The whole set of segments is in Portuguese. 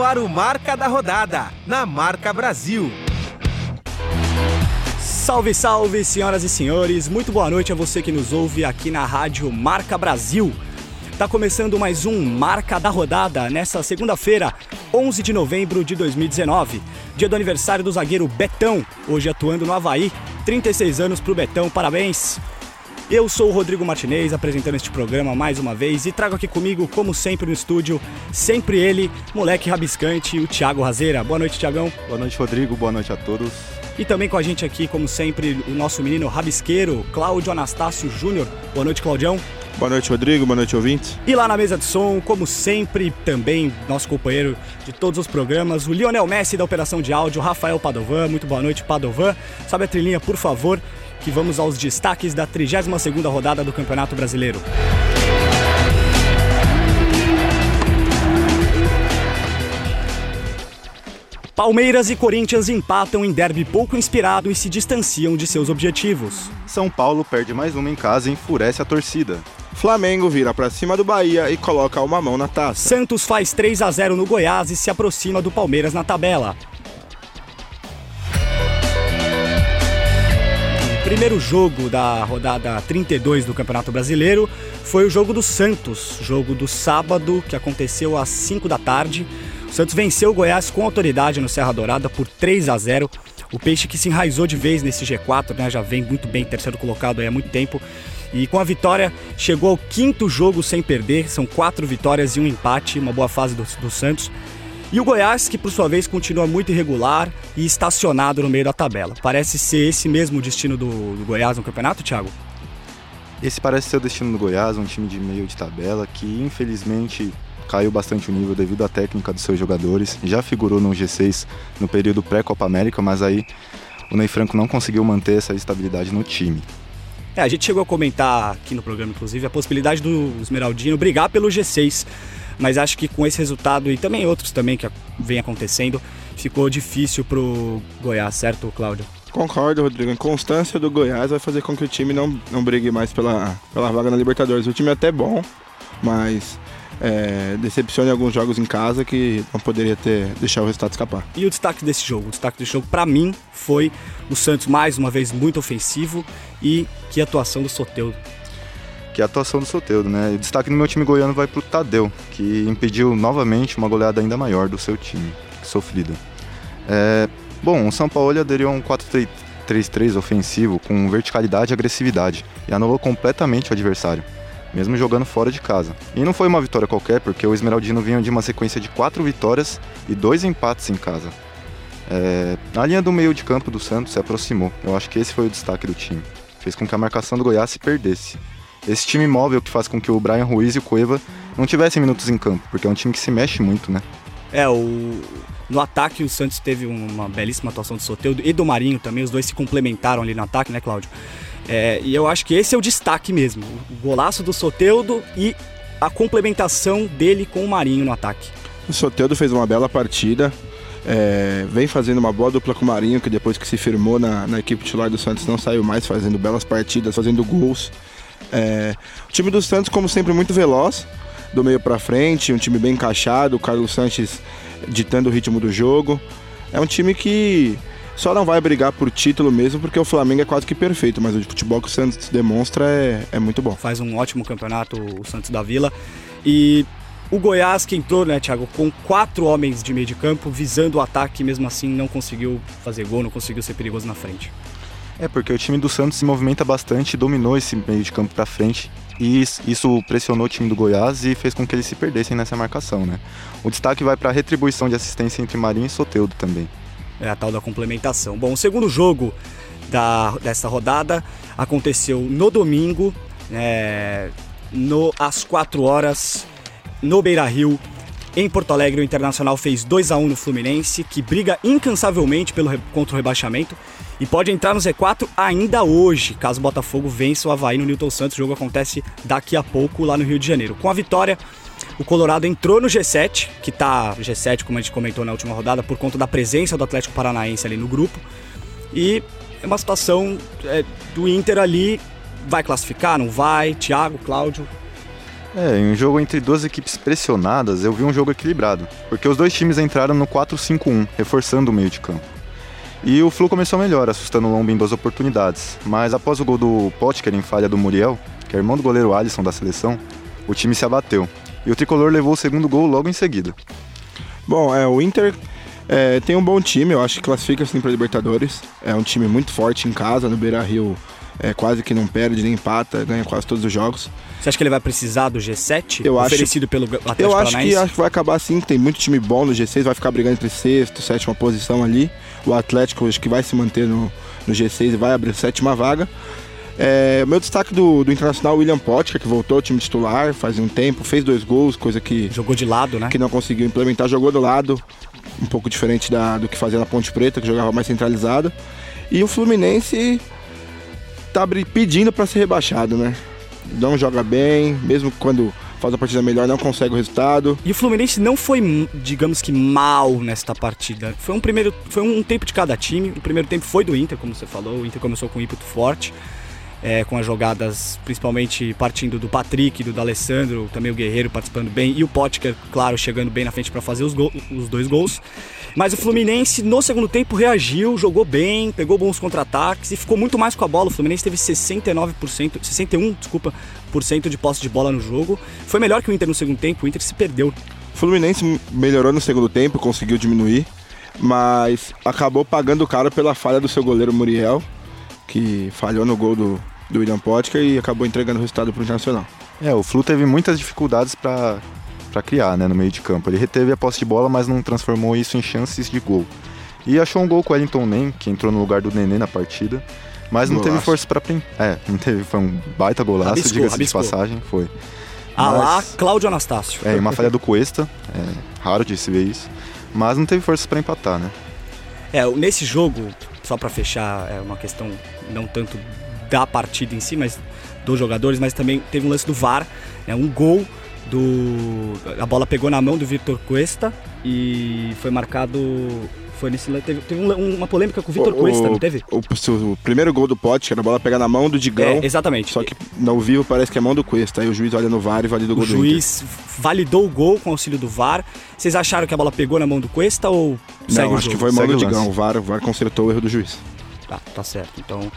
no ar o Marca da Rodada, na Marca Brasil. Salve, salve, senhoras e senhores. Muito boa noite a você que nos ouve aqui na Rádio Marca Brasil. Tá começando mais um Marca da Rodada nessa segunda-feira, 11 de novembro de 2019, dia do aniversário do zagueiro Betão, hoje atuando no Havaí. 36 anos pro Betão, parabéns. Eu sou o Rodrigo Martinez, apresentando este programa mais uma vez e trago aqui comigo, como sempre no estúdio, sempre ele, moleque rabiscante, o Thiago Razeira. Boa noite, Thiagão. Boa noite, Rodrigo. Boa noite a todos. E também com a gente aqui, como sempre, o nosso menino rabisqueiro, Cláudio Anastácio Júnior. Boa noite, Claudião. Boa noite, Rodrigo. Boa noite, ouvintes. E lá na mesa de som, como sempre, também nosso companheiro de todos os programas, o Lionel Messi da Operação de Áudio, Rafael Padovan. Muito boa noite, Padovan. Sobe a trilhinha, por favor, que vamos aos destaques da 32ª rodada do Campeonato Brasileiro. Palmeiras e Corinthians empatam em derby pouco inspirado e se distanciam de seus objetivos. São Paulo perde mais uma em casa e enfurece a torcida. Flamengo vira para cima do Bahia e coloca uma mão na taça. Santos faz 3 a 0 no Goiás e se aproxima do Palmeiras na tabela. Primeiro jogo da rodada 32 do Campeonato Brasileiro foi o jogo do Santos, jogo do sábado que aconteceu às 5 da tarde. O Santos venceu o Goiás com autoridade no Serra Dourada por 3 a 0. O Peixe que se enraizou de vez nesse G4, né, já vem muito bem, terceiro colocado há muito tempo. E com a vitória chegou ao quinto jogo sem perder, são quatro vitórias e um empate, uma boa fase do, do Santos. E o Goiás, que por sua vez continua muito irregular e estacionado no meio da tabela. Parece ser esse mesmo o destino do, do Goiás no campeonato, Thiago? Esse parece ser o destino do Goiás, um time de meio de tabela que infelizmente caiu bastante o nível devido à técnica dos seus jogadores. Já figurou no G6 no período pré-Copa América, mas aí o Ney Franco não conseguiu manter essa estabilidade no time. É, a gente chegou a comentar aqui no programa, inclusive, a possibilidade do Esmeraldino brigar pelo G6, mas acho que com esse resultado e também outros também que vem acontecendo, ficou difícil pro Goiás, certo, Cláudio? Concordo, Rodrigo. A inconstância do Goiás vai fazer com que o time não, não brigue mais pela, pela vaga na Libertadores. O time é até bom, mas é, decepciona em alguns jogos em casa que não poderia ter deixar o resultado escapar. E o destaque desse jogo? O destaque desse jogo, para mim, foi o Santos mais uma vez muito ofensivo e que atuação do Soteudo. Que atuação do Soteudo, né? O destaque no meu time goiano vai pro Tadeu, que impediu novamente uma goleada ainda maior do seu time, sofrida. É, bom, o São Paulo aderiu a um 4-3-3 ofensivo com verticalidade e agressividade e anulou completamente o adversário mesmo jogando fora de casa. E não foi uma vitória qualquer, porque o Esmeraldino vinha de uma sequência de quatro vitórias e dois empates em casa. É, a linha do meio de campo do Santos se aproximou. Eu acho que esse foi o destaque do time. Fez com que a marcação do Goiás se perdesse. Esse time móvel que faz com que o Brian Ruiz e o Cueva não tivessem minutos em campo, porque é um time que se mexe muito, né? É, o... no ataque o Santos teve uma belíssima atuação do Soteldo e do Marinho também, os dois se complementaram ali no ataque, né, Cláudio? É, e eu acho que esse é o destaque mesmo. O golaço do Soteudo e a complementação dele com o Marinho no ataque. O Soteudo fez uma bela partida. É, vem fazendo uma boa dupla com o Marinho, que depois que se firmou na, na equipe titular do Santos não saiu mais, fazendo belas partidas, fazendo gols. É, o time do Santos, como sempre, muito veloz, do meio para frente, um time bem encaixado, o Carlos Sanches ditando o ritmo do jogo. É um time que só não vai brigar por título mesmo porque o Flamengo é quase que perfeito, mas o futebol que o Santos demonstra é, é muito bom. Faz um ótimo campeonato o Santos da Vila. E o Goiás que entrou, né, Thiago, com quatro homens de meio de campo, visando o ataque, mesmo assim não conseguiu fazer gol, não conseguiu ser perigoso na frente. É, porque o time do Santos se movimenta bastante, dominou esse meio de campo para frente e isso pressionou o time do Goiás e fez com que eles se perdessem nessa marcação, né? O destaque vai para a retribuição de assistência entre Marinho e Soteudo também é a tal da complementação. Bom, o segundo jogo da, dessa rodada aconteceu no domingo, é, no, às 4 horas, no Beira Rio. Em Porto Alegre, o Internacional fez 2 a 1 no Fluminense, que briga incansavelmente pelo, contra o rebaixamento e pode entrar no Z4 ainda hoje, caso o Botafogo vença o Havaí no Newton Santos. O jogo acontece daqui a pouco lá no Rio de Janeiro. Com a vitória, o Colorado entrou no G7, que tá G7, como a gente comentou na última rodada, por conta da presença do Atlético Paranaense ali no grupo. E é uma situação é, do Inter ali, vai classificar, não vai? Thiago, Cláudio? É, em um jogo entre duas equipes pressionadas, eu vi um jogo equilibrado, porque os dois times entraram no 4-5-1, reforçando o meio de campo. E o Flu começou melhor, assustando o Lomba em duas oportunidades, mas após o gol do Potker em falha do Muriel, que é irmão do goleiro Alisson da seleção, o time se abateu. E o tricolor levou o segundo gol logo em seguida. Bom, é, o Inter é, tem um bom time, eu acho que classifica sim para Libertadores. É um time muito forte em casa, no Beira Rio é, quase que não perde nem empata, ganha quase todos os jogos. Você acha que ele vai precisar do G7 eu oferecido acho, pelo Atlético Eu acho Paranaense? que, acho que vai acabar sim, tem muito time bom no G6, vai ficar brigando entre sexto, sétima posição ali. O Atlético acho que vai se manter no, no G6 e vai abrir sétima vaga. É, meu destaque do, do Internacional, William Potker, que voltou ao time titular faz um tempo, fez dois gols, coisa que. Jogou de lado, né? Que não conseguiu implementar, jogou do lado, um pouco diferente da, do que fazia na Ponte Preta, que jogava mais centralizado. E o Fluminense tá pedindo para ser rebaixado, né? Não joga bem, mesmo quando faz a partida melhor, não consegue o resultado. E o Fluminense não foi, digamos que, mal nesta partida. Foi um primeiro, foi um tempo de cada time. O primeiro tempo foi do Inter, como você falou. O Inter começou com um ímpeto forte é, com as jogadas principalmente partindo do Patrick, do D'Alessandro, também o Guerreiro participando bem e o Potker, claro, chegando bem na frente para fazer os, os dois gols. Mas o Fluminense no segundo tempo reagiu, jogou bem, pegou bons contra-ataques e ficou muito mais com a bola. O Fluminense teve 69%, 61, desculpa, por cento de posse de bola no jogo. Foi melhor que o Inter no segundo tempo, o Inter se perdeu. O Fluminense melhorou no segundo tempo, conseguiu diminuir, mas acabou pagando caro pela falha do seu goleiro Muriel, que falhou no gol do, do William Potker e acabou entregando o resultado para o Internacional. É, o Flu teve muitas dificuldades para para criar, né, no meio de campo. Ele reteve a posse de bola, mas não transformou isso em chances de gol. E achou um gol com o Wellington Nem, que entrou no lugar do Nenê na partida, mas não teve força para é, não teve, foi um baita golaço, diga-se de passagem, foi. Ah mas, lá, Cláudio Anastácio. É, uma falha do Cuesta, é, raro de se ver isso, mas não teve forças para empatar, né? É, nesse jogo, só para fechar, é uma questão não tanto da partida em si, mas dos jogadores, mas também teve um lance do VAR, né, um gol do a bola pegou na mão do Vitor Cuesta e foi marcado foi nesse teve, teve uma polêmica com o Vitor Cuesta, não teve? O, o, o, primeiro gol do Pote, era a bola pegar na mão do Digão. É, exatamente. Só que no vivo parece que é mão do Cuesta. Aí o juiz olha no VAR e valida o gol o juiz validou o gol com auxílio do VAR. Vocês acharam que a bola pegou na mão do Cuesta ou Não, acho que foi mão do Digão. O VAR, o VAR consertou o erro do juiz. Tá, tá certo. Então,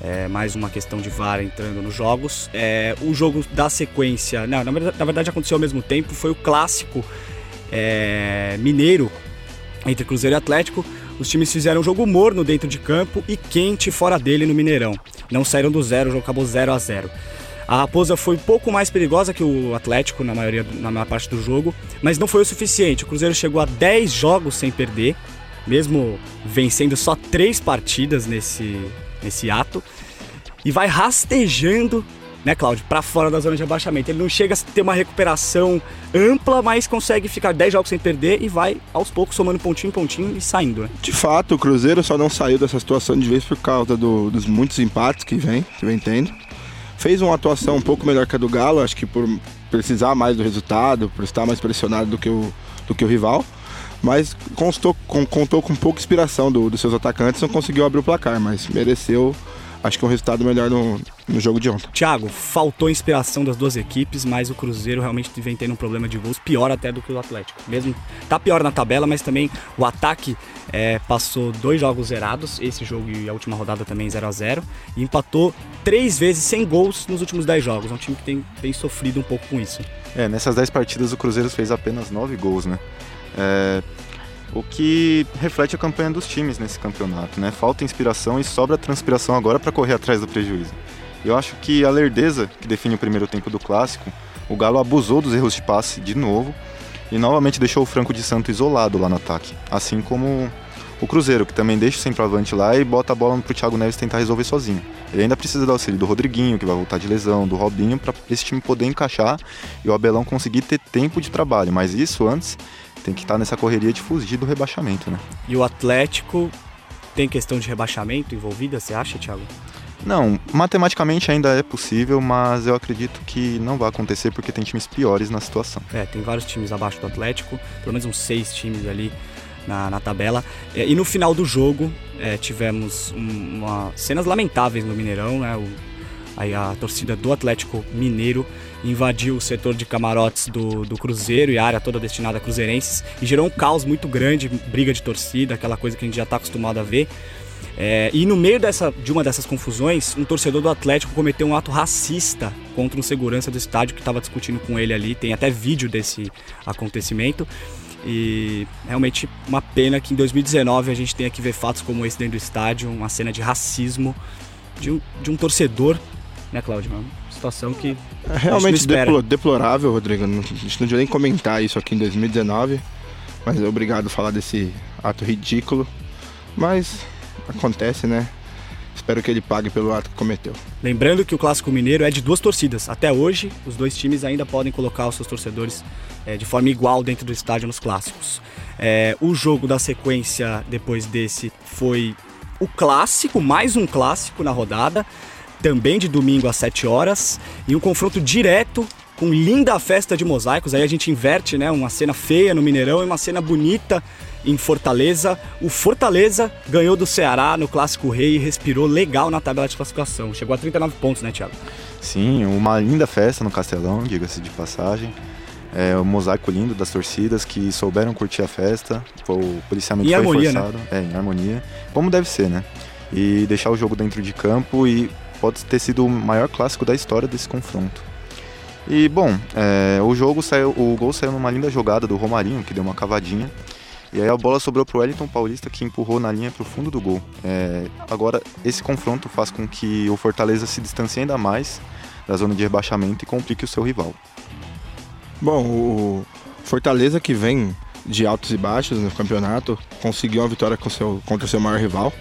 é, mais uma questão de VAR entrando nos jogos. É, o jogo da sequência, não, na, verdade, na verdade aconteceu ao mesmo tempo, foi o clássico é, mineiro entre Cruzeiro e Atlético. Os times fizeram um jogo morno dentro de campo e quente fora dele no Mineirão. Não saíram do zero, o jogo acabou 0 a 0 A Raposa foi um pouco mais perigosa que o Atlético na, maioria, na maior parte do jogo, mas não foi o suficiente. O Cruzeiro chegou a 10 jogos sem perder, mesmo vencendo só 3 partidas nesse, nesse ato e vai rastejando, né, Cláudio, para fora da zona de abaixamento. Ele não chega a ter uma recuperação ampla, mas consegue ficar 10 jogos sem perder e vai aos poucos somando pontinho em pontinho e saindo. Né? De fato, o Cruzeiro só não saiu dessa situação de vez por causa do, dos muitos empates que vem, que vem tendo. Fez uma atuação um pouco melhor que a do Galo, acho que por precisar mais do resultado, por estar mais pressionado do que o, do que o rival mas constou, com, contou com pouca inspiração do, dos seus atacantes, não conseguiu abrir o placar, mas mereceu, acho que um resultado melhor no, no jogo de ontem. Thiago, faltou inspiração das duas equipes, mas o Cruzeiro realmente vem tendo um problema de gols pior até do que o Atlético. Mesmo tá pior na tabela, mas também o ataque é, passou dois jogos zerados, esse jogo e a última rodada também 0 a 0 e empatou três vezes sem gols nos últimos dez jogos. É um time que tem, tem sofrido um pouco com isso. É, nessas dez partidas o Cruzeiro fez apenas nove gols, né? É, o que reflete a campanha dos times nesse campeonato, né? Falta inspiração e sobra transpiração agora para correr atrás do prejuízo. Eu acho que a lerdeza que define o primeiro tempo do clássico, o Galo abusou dos erros de passe de novo e novamente deixou o Franco de Santo isolado lá no ataque, assim como o Cruzeiro, que também deixa o centroavante lá e bota a bola pro Thiago Neves tentar resolver sozinho. Ele ainda precisa do auxílio do Rodriguinho, que vai voltar de lesão, do Robinho, para esse time poder encaixar e o Abelão conseguir ter tempo de trabalho. Mas isso antes tem que estar nessa correria de fugir do rebaixamento, né? E o Atlético tem questão de rebaixamento envolvida, você acha, Thiago? Não, matematicamente ainda é possível, mas eu acredito que não vai acontecer porque tem times piores na situação. É, tem vários times abaixo do Atlético, pelo menos uns seis times ali na, na tabela. É, e no final do jogo é, tivemos uma, cenas lamentáveis no Mineirão, né? O, Aí a torcida do Atlético Mineiro invadiu o setor de camarotes do, do Cruzeiro e a área toda destinada a cruzeirenses e gerou um caos muito grande, briga de torcida, aquela coisa que a gente já está acostumado a ver. É, e no meio dessa, de uma dessas confusões, um torcedor do Atlético cometeu um ato racista contra um segurança do estádio que estava discutindo com ele ali. Tem até vídeo desse acontecimento. E realmente uma pena que em 2019 a gente tenha que ver fatos como esse dentro do estádio, uma cena de racismo de um, de um torcedor, né, Cláudio? Uma situação que. É realmente deplorável, Rodrigo. A gente não devia nem comentar isso aqui em 2019, mas é obrigado a falar desse ato ridículo. Mas acontece, né? Espero que ele pague pelo ato que cometeu. Lembrando que o Clássico Mineiro é de duas torcidas. Até hoje, os dois times ainda podem colocar os seus torcedores é, de forma igual dentro do estádio nos clássicos. É, o jogo da sequência depois desse foi o clássico, mais um clássico na rodada, também de domingo às 7 horas, e um confronto direto com linda festa de mosaicos. Aí a gente inverte, né? Uma cena feia no Mineirão e uma cena bonita em Fortaleza. O Fortaleza ganhou do Ceará no Clássico Rei e respirou legal na tabela de classificação. Chegou a 39 pontos, né, Thiago? Sim, uma linda festa no Castelão, diga-se de passagem. É um mosaico lindo das torcidas que souberam curtir a festa. O policiamento em foi harmonia, né? forçado. Né? É, em harmonia. Como deve ser, né? E deixar o jogo dentro de campo e pode ter sido o maior clássico da história desse confronto. E bom, é, o jogo saiu, o gol saiu numa linda jogada do Romarinho, que deu uma cavadinha. E aí a bola sobrou para o Wellington Paulista, que empurrou na linha para o fundo do gol. É, agora, esse confronto faz com que o Fortaleza se distancie ainda mais da zona de rebaixamento e complique o seu rival. Bom, o Fortaleza que vem de altos e baixos no campeonato, conseguiu uma vitória com seu, contra o seu maior rival.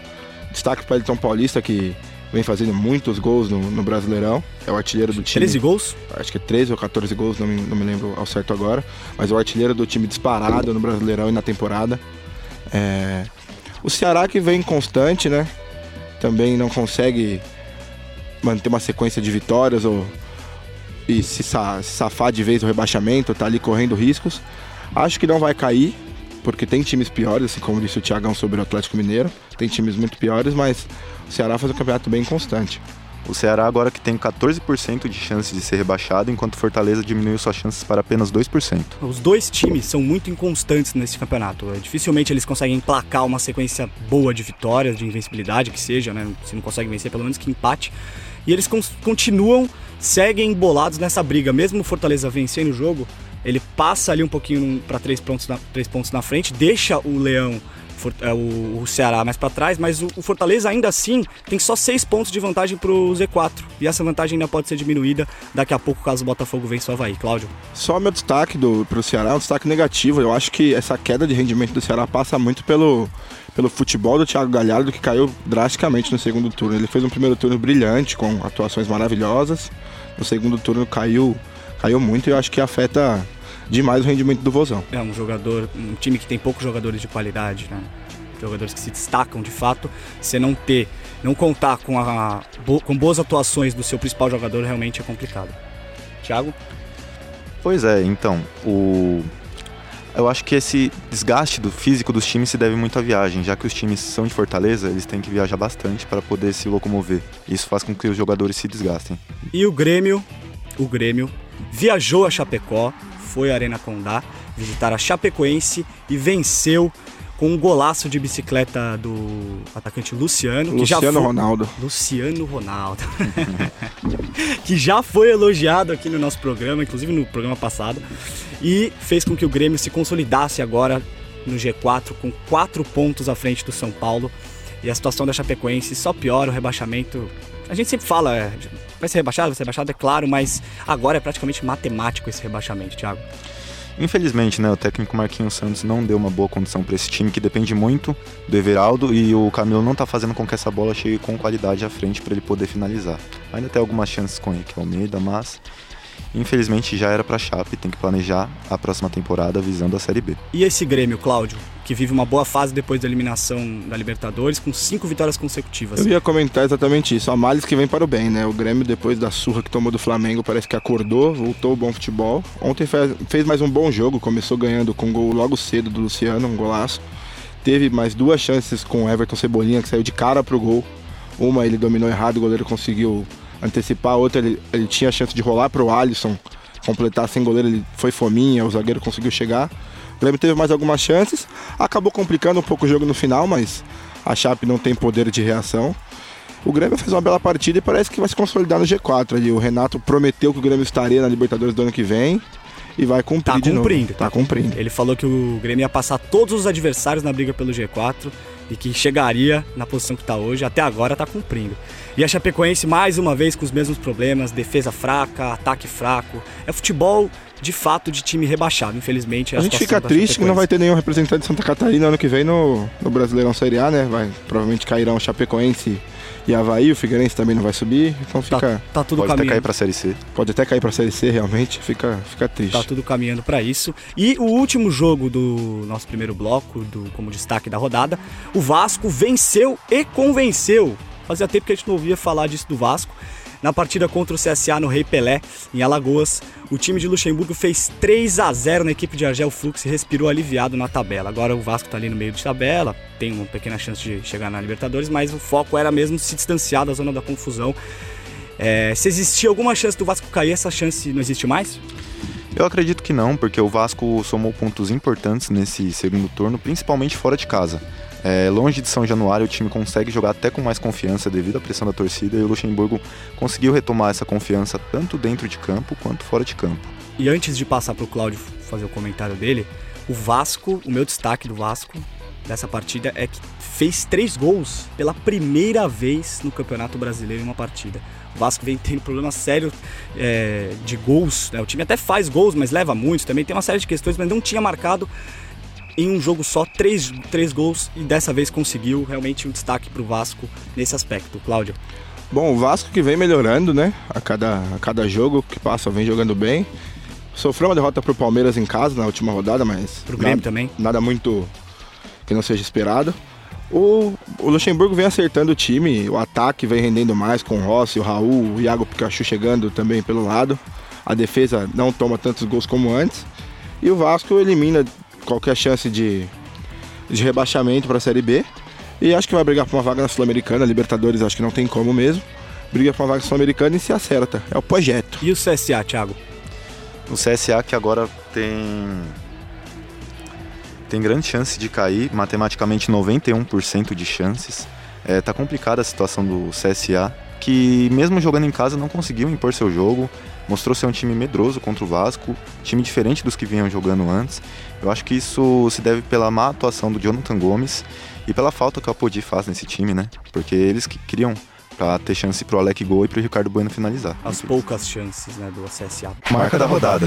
Destaque para o Wellington Paulista, que vem fazendo muitos gols no, no, Brasileirão. É o artilheiro do time. 13 gols? Acho que é 13 ou 14 gols, não me, não me lembro ao certo agora. Mas é o artilheiro do time disparado no Brasileirão e na temporada. É... O Ceará que vem constante, né? Também não consegue manter uma sequência de vitórias ou e se, sa se safar de vez do rebaixamento, tá ali correndo riscos. Acho que não vai cair, porque tem times piores, assim como disse o Thiagão sobre o Atlético Mineiro. Tem times muito piores, mas o Ceará faz um campeonato bem constante. O Ceará agora que tem 14% de chance de ser rebaixado, enquanto Fortaleza diminuiu suas chances para apenas 2%. Os dois times são muito inconstantes nesse campeonato. É, dificilmente eles conseguem emplacar uma sequência boa de vitórias, de invencibilidade que seja, né? Se não conseguem vencer, pelo menos que empate. E eles continuam, seguem embolados nessa briga. Mesmo o Fortaleza vencendo o jogo, ele passa ali um pouquinho para três pontos, na, três pontos na frente, deixa o Leão é, o, Ceará mais para trás, mas o, Fortaleza ainda assim tem só seis pontos de vantagem para o Z4. E essa vantagem ainda pode ser diminuída daqui a pouco caso o Botafogo vença o Havaí. Cláudio? Só meu destaque para o Ceará um destaque negativo. Eu acho que essa queda de rendimento do Ceará passa muito pelo, pelo futebol do Thiago Galhardo, que caiu drasticamente no segundo turno. Ele fez um primeiro turno brilhante, com atuações maravilhosas. No segundo turno caiu, caiu muito e eu acho que afeta demais o rendimento do Vozão. É um jogador, um time que tem poucos jogadores de qualidade, né? Jogadores que se destacam de fato. Você não ter, não contar com, a, com boas atuações do seu principal jogador realmente é complicado. Thiago? Pois é, então, o eu acho que esse desgaste do físico dos times se deve muito à viagem, já que os times são de Fortaleza, eles têm que viajar bastante para poder se locomover. Isso faz com que os jogadores se desgastem. E o Grêmio, o Grêmio viajou a Chapecó foi à Arena Condá visitar a Chapecoense e venceu com um golaço de bicicleta do atacante Luciano. Luciano que já foi... Ronaldo. Luciano Ronaldo. que já foi elogiado aqui no nosso programa, inclusive no programa passado. E fez com que o Grêmio se consolidasse agora no G4 com quatro pontos à frente do São Paulo. E a situação da Chapecoense só piora, o rebaixamento. A gente sempre fala, é, Vai ser rebaixado? Vai ser rebaixado, é claro, mas agora é praticamente matemático esse rebaixamento, Thiago. Infelizmente, né, o técnico Marquinhos Santos não deu uma boa condição para esse time que depende muito do Everaldo e o Camilo não está fazendo com que essa bola chegue com qualidade à frente para ele poder finalizar. Ainda tem algumas chances com o Almeida, mas Infelizmente já era para a Chape, tem que planejar a próxima temporada visando a Série B. E esse Grêmio, Cláudio, que vive uma boa fase depois da eliminação da Libertadores, com cinco vitórias consecutivas. Eu ia comentar exatamente isso. A males que vem para o bem, né? O Grêmio, depois da surra que tomou do Flamengo, parece que acordou, voltou ao bom futebol. Ontem fez mais um bom jogo, começou ganhando com um gol logo cedo do Luciano, um golaço. Teve mais duas chances com o Everton Cebolinha, que saiu de cara pro gol. Uma ele dominou errado, o goleiro conseguiu antecipar, a outra ele, ele tinha a chance de rolar para o Alisson completar sem goleiro, ele foi fominha, o zagueiro conseguiu chegar. O Grêmio teve mais algumas chances, acabou complicando um pouco o jogo no final, mas a Chape não tem poder de reação. O Grêmio fez uma bela partida e parece que vai se consolidar no G4 ali. O Renato prometeu que o Grêmio estaria na Libertadores do ano que vem e vai cumprir Tá cumprindo. Tá cumprindo. Ele falou que o Grêmio ia passar todos os adversários na briga pelo G4 e que chegaria na posição que está hoje. Até agora está cumprindo. E a Chapecoense, mais uma vez, com os mesmos problemas: defesa fraca, ataque fraco. É futebol de fato de time rebaixado, infelizmente. é A gente situação fica triste que não vai ter nenhum representante de Santa Catarina ano que vem no, no Brasileirão Série A, né? Vai, provavelmente cairão Chapecoense e Havaí, o Figueirense também não vai subir, então Tá, fica, tá tudo Pode até caminhando. cair pra Série C. pode até cair pra Série C realmente, fica, fica triste. Tá tudo caminhando para isso. E o último jogo do nosso primeiro bloco, do, como destaque da rodada, o Vasco venceu e convenceu. Fazia tempo que a gente não ouvia falar disso do Vasco. Na partida contra o CSA no Rei Pelé, em Alagoas, o time de Luxemburgo fez 3 a 0 na equipe de Argel Flux e respirou aliviado na tabela. Agora o Vasco tá ali no meio de tabela, tem uma pequena chance de chegar na Libertadores, mas o foco era mesmo se distanciar da zona da confusão. É, se existia alguma chance do Vasco cair, essa chance não existe mais? Eu acredito que não, porque o Vasco somou pontos importantes nesse segundo turno, principalmente fora de casa. É, longe de São Januário, o time consegue jogar até com mais confiança devido à pressão da torcida e o Luxemburgo conseguiu retomar essa confiança tanto dentro de campo quanto fora de campo. E antes de passar para o Cláudio fazer o comentário dele, o Vasco, o meu destaque do Vasco dessa partida é que fez três gols pela primeira vez no Campeonato Brasileiro em uma partida. O Vasco vem tendo problema sério é, de gols. né? O time até faz gols, mas leva muitos. Também tem uma série de questões, mas não tinha marcado em um jogo só três, três gols e dessa vez conseguiu realmente um destaque para o Vasco nesse aspecto. Cláudio. Bom, o Vasco que vem melhorando, né? A cada, a cada jogo que passa vem jogando bem. Sofreu uma derrota pro Palmeiras em casa na última rodada, mas. Pro Grêmio nada, também. Nada muito que não seja esperado. O, o Luxemburgo vem acertando o time, o ataque vem rendendo mais com o Rossi, o Raul, o Iago Pikachu chegando também pelo lado. A defesa não toma tantos gols como antes. E o Vasco elimina qualquer chance de, de rebaixamento para a Série B. E acho que vai brigar por uma vaga na Sul-Americana. Libertadores acho que não tem como mesmo. Briga por uma vaga na Sul-Americana e se acerta. É o projeto. E o CSA, Thiago? O CSA que agora tem tem grande chance de cair, matematicamente 91% de chances. É, tá complicada a situação do CSA, que mesmo jogando em casa não conseguiu impor seu jogo, mostrou ser um time medroso contra o Vasco, time diferente dos que vinham jogando antes. Eu acho que isso se deve pela má atuação do Jonathan Gomes e pela falta que o Apodi faz nesse time, né? Porque eles que criam para ter chance pro Alec Gol e pro Ricardo Bueno finalizar. As poucas chances né, do CSA. Marca da rodada.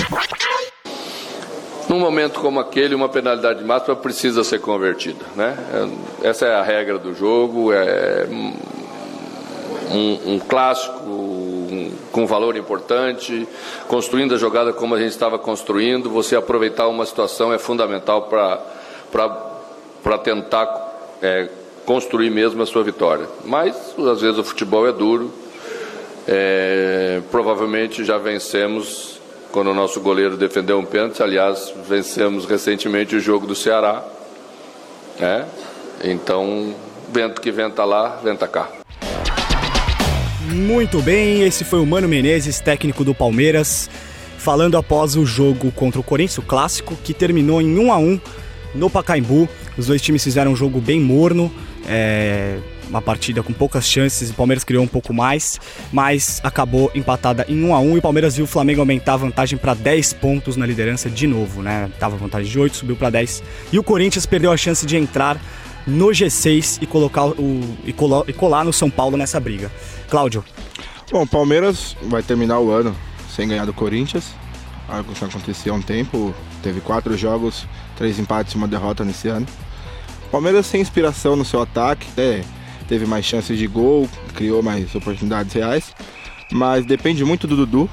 Num momento como aquele, uma penalidade máxima precisa ser convertida. Né? É- Essa é a regra do jogo, é um, um clássico com valor importante, construindo a jogada como a gente estava construindo. Você aproveitar uma situação é fundamental para tentar é, construir mesmo a sua vitória. Mas, às vezes, o futebol é duro. É, provavelmente já vencemos quando o nosso goleiro defendeu um pênalti. Aliás, vencemos recentemente o jogo do Ceará. né? Então, vento que venta lá, venta cá. Muito bem, esse foi o Mano Menezes, técnico do Palmeiras, falando após o jogo contra o Corinthians, clássico, que terminou em 1 a 1 no Pacaembu. Os dois times fizeram um jogo bem morno, é, uma partida com poucas chances, o Palmeiras criou um pouco mais, mas acabou empatada em 1 a 1 e o Palmeiras viu o Flamengo aumentar a vantagem para 10 pontos na liderança de novo, né? Tava vantagem de 8, subiu para 10. E o Corinthians perdeu a chance de entrar no G6 e colocar o e colar, e colar no São Paulo nessa briga. Cláudio, Bom, o Palmeiras vai terminar o ano sem ganhar do Corinthians. Algo que acontecia há um tempo. Teve quatro jogos, três empates e uma derrota nesse ano. Palmeiras sem inspiração no seu ataque, até teve mais chances de gol, criou mais oportunidades reais. Mas depende muito do Dudu.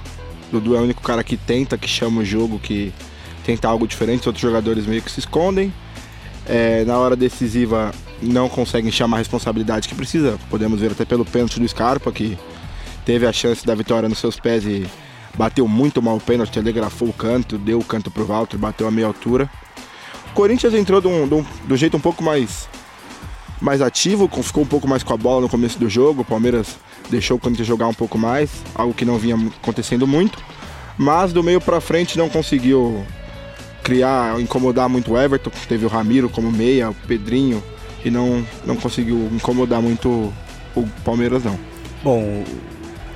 Dudu é o único cara que tenta, que chama o jogo, que tenta algo diferente. Os outros jogadores meio que se escondem. É, na hora decisiva não conseguem chamar a responsabilidade que precisa. Podemos ver até pelo pênalti do Scarpa, que teve a chance da vitória nos seus pés e bateu muito mal o pênalti, telegrafou o canto, deu o canto pro Walter, bateu a meia altura. O Corinthians entrou de um, de um- jeito um pouco mais mais ativo, ficou um pouco mais com a bola no começo do jogo. O Palmeiras deixou o Corinthians jogar um pouco mais, algo que não vinha acontecendo muito. Mas do meio para frente não conseguiu criar, incomodar muito o Everton. Teve o Ramiro como meia, o Pedrinho, e não, não conseguiu incomodar muito o Palmeiras, não. Bom,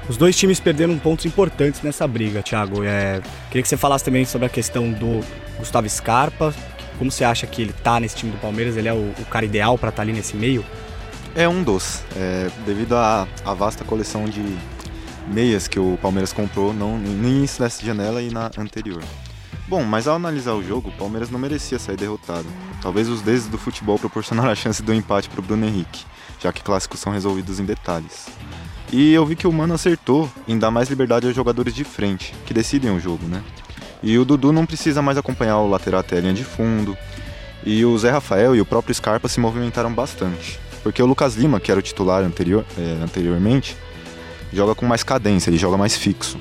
os dois times perderam pontos importantes nessa briga, Thiago. É, queria que você falasse também sobre a questão do Gustavo Scarpa. Como você acha que ele tá nesse time do Palmeiras? Ele é o, o cara ideal para estar tá ali nesse meio? É um dos. É, devido à, à vasta coleção de meias que o Palmeiras comprou não, no início dessa janela e na anterior. Bom, mas ao analisar o jogo, o Palmeiras não merecia sair derrotado. Talvez os deuses do futebol proporcionaram a chance do empate para o Bruno Henrique, já que clássicos são resolvidos em detalhes. E eu vi que o Mano acertou em dar mais liberdade aos jogadores de frente, que decidem o jogo, né? E o Dudu não precisa mais acompanhar o lateral até a linha de fundo. E o Zé Rafael e o próprio Scarpa se movimentaram bastante. Porque o Lucas Lima, que era o titular anterior, é, anteriormente, joga com mais cadência, ele joga mais fixo.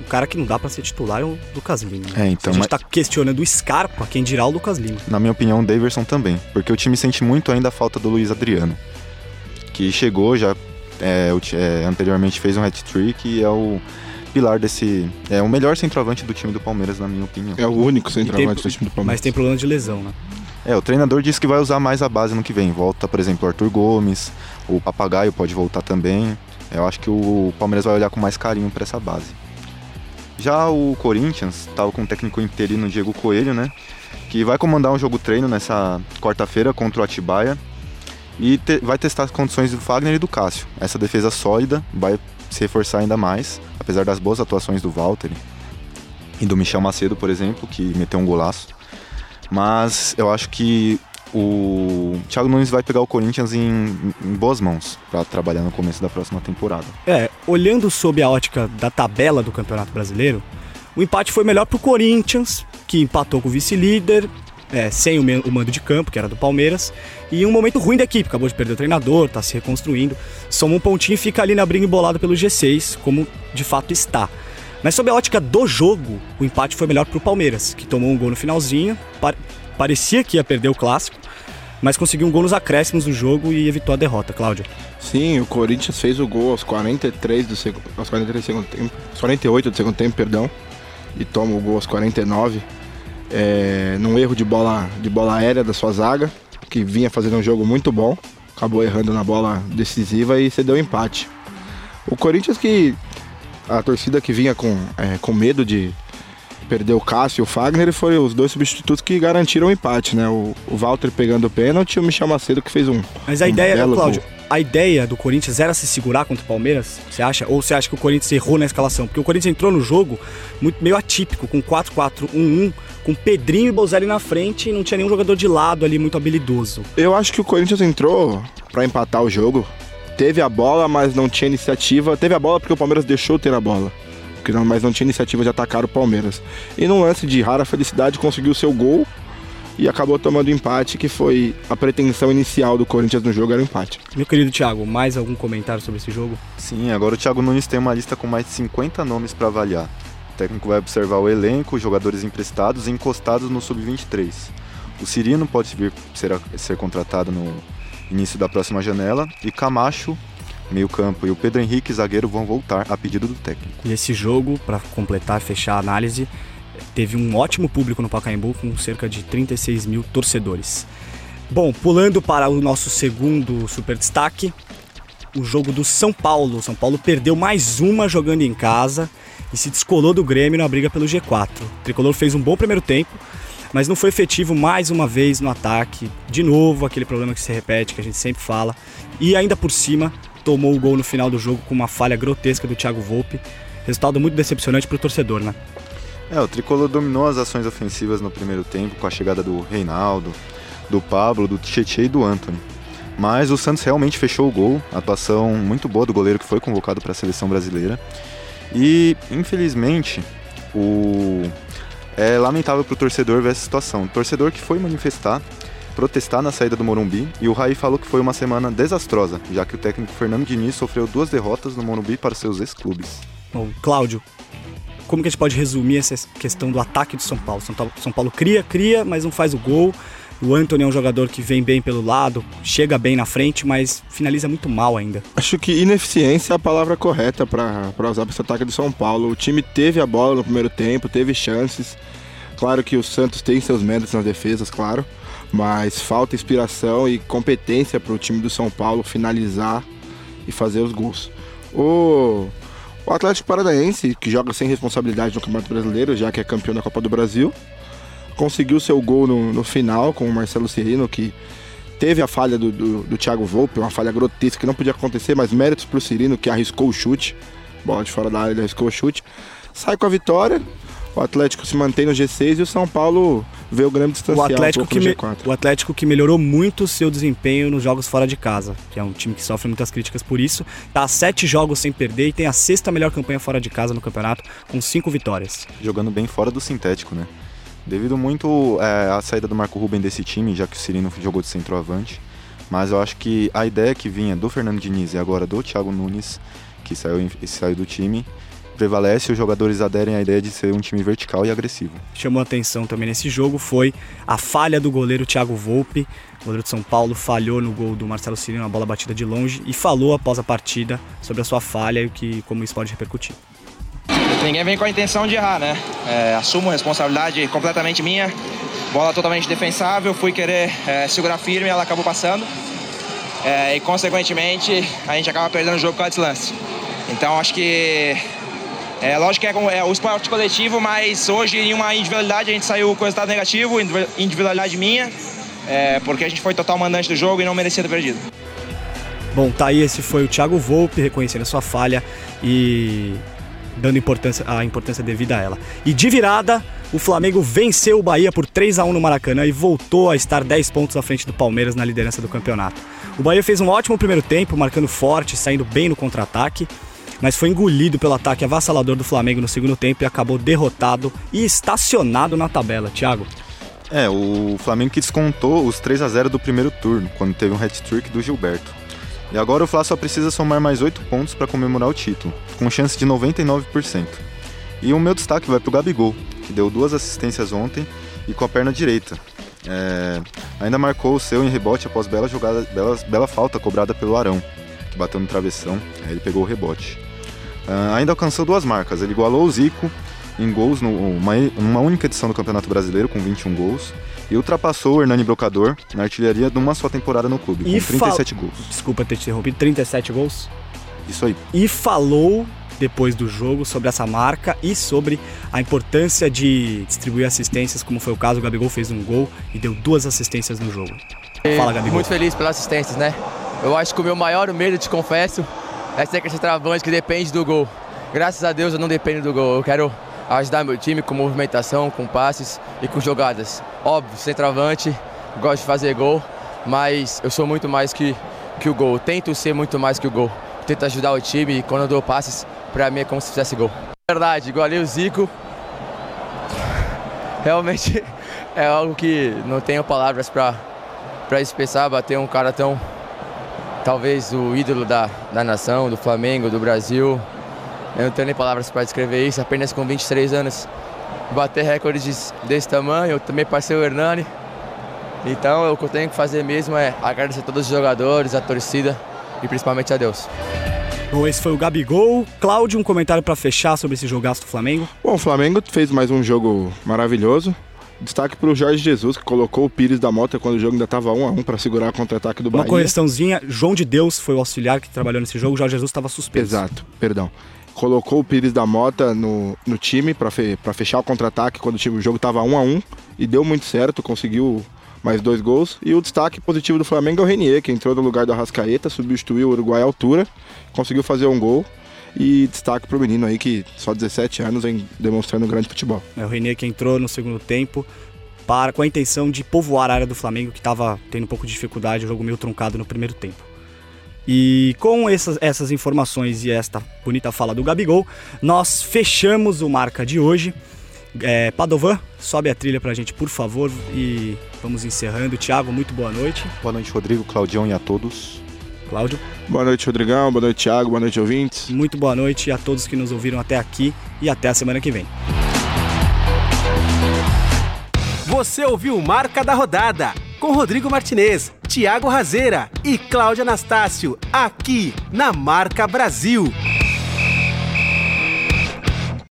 O cara que não dá para ser titular é o Lucas Lima. É, então, Se a gente mas... tá questionando o Scarpa, quem dirá o Lucas Lima. Na minha opinião, o Daverson também. Porque o time sente muito ainda a falta do Luiz Adriano. Que chegou, já é, é, anteriormente fez um hat-trick e é o pilar desse. É o melhor centroavante do time do Palmeiras, na minha opinião. É o único centroavante tem, do time do Palmeiras. Mas tem problema de lesão, né? É, o treinador disse que vai usar mais a base no que vem. Volta, por exemplo, o Arthur Gomes, o Papagaio pode voltar também. Eu acho que o Palmeiras vai olhar com mais carinho para essa base. Já o Corinthians estava com o técnico interino Diego Coelho, né? Que vai comandar um jogo treino nessa quarta-feira contra o Atibaia e te, vai testar as condições do Fagner e do Cássio. Essa defesa sólida vai se reforçar ainda mais, apesar das boas atuações do Walter e do Michel Macedo, por exemplo, que meteu um golaço. Mas eu acho que o Thiago Nunes vai pegar o Corinthians em, em boas mãos para trabalhar no começo da próxima temporada. É, olhando sob a ótica da tabela do Campeonato Brasileiro, o empate foi melhor para o Corinthians, que empatou com o vice-líder, é, sem o, mando de campo, que era do Palmeiras, e um momento ruim da equipe, acabou de perder o treinador, está se reconstruindo, soma um pontinho e fica ali na briga embolada pelo G6, como de fato está. Mas sob a ótica do jogo, o empate foi melhor para o Palmeiras, que tomou um gol no finalzinho, parecia que ia perder o clássico, mas conseguiu um gol nos acréscimos do jogo e evitou a derrota, Cláudio. Sim, o Corinthians fez o gol aos 43 do segundo, aos 43 do segundo tempo, 48 do segundo tempo, perdão, e toma o gol aos 49, é, num erro de bola, de bola aérea da sua zaga, que vinha fazendo um jogo muito bom, acabou errando na bola decisiva e cedeu empate. O Corinthians que a torcida que vinha com, é, com medo de, perdeu o Cássio e o Fagner e foram os dois substitutos que garantiram o empate, né? O, o Walter pegando o pênalti e o Michel Macedo que fez um. Mas a um ideia, Cláudio, gol. a ideia do Corinthians era se segurar contra o Palmeiras, você acha? Ou você acha que o Corinthians errou na escalação? Porque o Corinthians entrou no jogo muito meio atípico, com 4-4-1-1, com Pedrinho e Bozelli na frente e não tinha nenhum jogador de lado ali muito habilidoso. Eu acho que o Corinthians entrou para empatar o jogo. Teve a bola, mas não tinha iniciativa. Teve a bola porque o Palmeiras deixou ter a bola não, mas não tinha iniciativa de atacar o Palmeiras. E num lance de rara felicidade conseguiu seu gol e acabou tomando empate, que foi a pretensão inicial do Corinthians no jogo, era o empate. Meu querido Thiago, mais algum comentário sobre esse jogo? Sim, agora o Thiago Nunes tem uma lista com mais de 50 nomes para avaliar. O técnico vai observar o elenco, jogadores emprestados e encostados no Sub-23. O Cirino pode vir ser, ser contratado no início da próxima janela e Camacho meio campo e o Pedro Henrique, zagueiro, vão voltar a pedido do técnico. E esse jogo, para completar, fechar a análise, teve um ótimo público no Pacaembu, com cerca de 36 mil torcedores. Bom, pulando para o nosso segundo super destaque, o jogo do São Paulo. São Paulo perdeu mais uma jogando em casa e se descolou do Grêmio na briga pelo G4. O Tricolor fez um bom primeiro tempo, mas não foi efetivo mais uma vez no ataque. De novo, aquele problema que se repete, que a gente sempre fala. E ainda por cima, tomou o gol no final do jogo com uma falha grotesca do Thiago Volpe. Resultado muito decepcionante para o torcedor, né? É, o Tricolor dominou as ações ofensivas no primeiro tempo com a chegada do Reinaldo, do Pablo, do Tietchan e do Anthony. Mas o Santos realmente fechou o gol, atuação muito boa do goleiro que foi convocado para a seleção brasileira. E, infelizmente, o... é lamentável para o torcedor ver essa situação. O torcedor que foi manifestar protestar na saída do Morumbi e o Raí falou que foi uma semana desastrosa, já que o técnico Fernando Diniz sofreu duas derrotas no Morumbi para seus ex-clubes. Bom, Cláudio, como que a gente pode resumir essa questão do ataque do São Paulo? São Paulo, cria, cria, mas não faz o gol. O Anthony é um jogador que vem bem pelo lado, chega bem na frente, mas finaliza muito mal ainda. Acho que ineficiência é a palavra correta para usar para esse ataque do São Paulo. O time teve a bola no primeiro tempo, teve chances. Claro que o Santos tem seus méritos nas defesas, claro, mas falta inspiração e competência para o time do São Paulo finalizar e fazer os gols. O, o Atlético Paranaense, que joga sem responsabilidade no Campeonato Brasileiro, já que é campeão da Copa do Brasil, conseguiu seu gol no, no final com o Marcelo Cirino, que teve a falha do, do, do Thiago Volpe, uma falha grotesca que não podia acontecer, mas méritos para o Cirino, que arriscou o chute, bola de fora da área, ele arriscou o chute, sai com a vitória, o Atlético se mantém no G6 e o São Paulo vê o grande distancial o Atlético um que me, O Atlético que melhorou muito o seu desempenho nos jogos fora de casa, que é um time que sofre muitas críticas por isso. Tá a sete jogos sem perder e tem a sexta melhor campanha fora de casa no campeonato, com cinco vitórias. Jogando bem fora do sintético, né? Devido muito é, à saída do Marco Ruben desse time, já que o Cirino jogou de centroavante. Mas eu acho que a ideia que vinha do Fernando Diniz e agora do Thiago Nunes, que saiu, saiu do time, prevalece, os jogadores aderem à ideia de ser um time vertical e agressivo. Chamou atenção também nesse jogo foi a falha do goleiro Thiago Volpe. O goleiro de São Paulo falhou no gol do Marcelo Cirino, uma bola batida de longe, e falou após a partida sobre a sua falha e que, como isso pode repercutir. Ninguém vem com a intenção de errar, né? É, assumo responsabilidade completamente minha. Bola totalmente defensável, fui querer é, segurar firme, ela acabou passando. É, e consequentemente a gente acaba perdendo o jogo com a lance. Então acho que é lógico que é, é o esporte coletivo, mas hoje em uma individualidade a gente saiu com resultado negativo, individualidade minha, é, porque a gente foi total mandante do jogo e não merecia ter perdido. Bom, tá aí, esse foi o Thiago Volpe reconhecendo a sua falha e dando importância, a importância devida a ela. E de virada, o Flamengo venceu o Bahia por 3 a 1 no Maracanã e voltou a estar 10 pontos à frente do Palmeiras na liderança do campeonato. O Bahia fez um ótimo primeiro tempo, marcando forte, saindo bem no contra-ataque mas foi engolido pelo ataque avassalador do Flamengo no segundo tempo e acabou derrotado e estacionado na tabela. Thiago. É, o Flamengo que descontou os 3 a 0 do primeiro turno, quando teve um hat-trick do Gilberto. E agora o Fla só precisa somar mais 8 pontos para comemorar o título, com chance de 99%. E o meu destaque vai para o Gabigol, que deu duas assistências ontem e com a perna direita. É, ainda marcou o seu em rebote após bela jogada, bela, bela falta cobrada pelo Arão, que bateu no travessão, aí ele pegou o rebote. Uh, ainda alcançou duas marcas. Ele igualou o Zico em gols numa uma única edição do Campeonato Brasileiro, com 21 gols. E ultrapassou o Hernani Brocador na artilharia de uma só temporada no clube, e com 37 fal... gols. Desculpa ter te interrompido, 37 gols? Isso aí. E falou depois do jogo sobre essa marca e sobre a importância de distribuir assistências, como foi o caso, o Gabigol fez um gol e deu duas assistências no jogo. Fala, Gabigol. Muito feliz pelas assistências, né? Eu acho que o meu maior medo, te confesso, é ser aquele centroavante que depende do gol. Graças a Deus eu não dependo do gol. Eu quero ajudar meu time com movimentação, com passes e com jogadas. Óbvio, centroavante, gosto de fazer gol, mas eu sou muito mais que, que o gol. Eu tento ser muito mais que o gol. Eu tento ajudar o time e quando eu dou passes, para mim é como se fizesse gol. Verdade, igualei o Zico. Realmente é algo que não tenho palavras para expressar, bater um cara tão talvez o ídolo da, da nação, do Flamengo, do Brasil. Eu não tenho nem palavras para descrever isso, apenas com 23 anos. Bater recordes desse tamanho, eu também passei o Hernani. Então o que eu tenho que fazer mesmo é agradecer a todos os jogadores, a torcida e principalmente a Deus. Bom, esse foi o Gabigol. Cláudio, um comentário para fechar sobre esse jogaço do Flamengo? Bom, o Flamengo fez mais um jogo maravilhoso. Destaque para o Jorge Jesus, que colocou o Pires da Mota quando o jogo ainda estava 1 a 1 para segurar o contra-ataque do Bahia. Uma correçãozinha, João de Deus foi o auxiliar que trabalhou nesse jogo, o Jorge Jesus estava suspenso. Exato, perdão. Colocou o Pires da Mota no, no time para fe, fechar o contra-ataque quando o, time, o jogo estava 1 a 1 e deu muito certo, conseguiu mais dois gols. E o destaque positivo do Flamengo é o Renier, que entrou no lugar do Arrascaeta, substituiu o Uruguai à altura, conseguiu fazer um gol. E destaque para o menino aí que só 17 anos vem demonstrando um grande futebol. É o Renier que entrou no segundo tempo para com a intenção de povoar a área do Flamengo que estava tendo um pouco de dificuldade, o jogo meio truncado no primeiro tempo. E com essas, essas informações e esta bonita fala do Gabigol, nós fechamos o marca de hoje. É, Padovan, sobe a trilha pra gente, por favor, e vamos encerrando. Tiago, muito boa noite. Boa noite, Rodrigo, Claudião e a todos. Cláudio. Boa noite, Rodrigão. Boa noite, Thiago. Boa noite, ouvintes. Muito boa noite a todos que nos ouviram até aqui e até a semana que vem. Você ouviu Marca da Rodada com Rodrigo Martinez, Thiago Razeira e Cláudia Anastácio, aqui na Marca Brasil.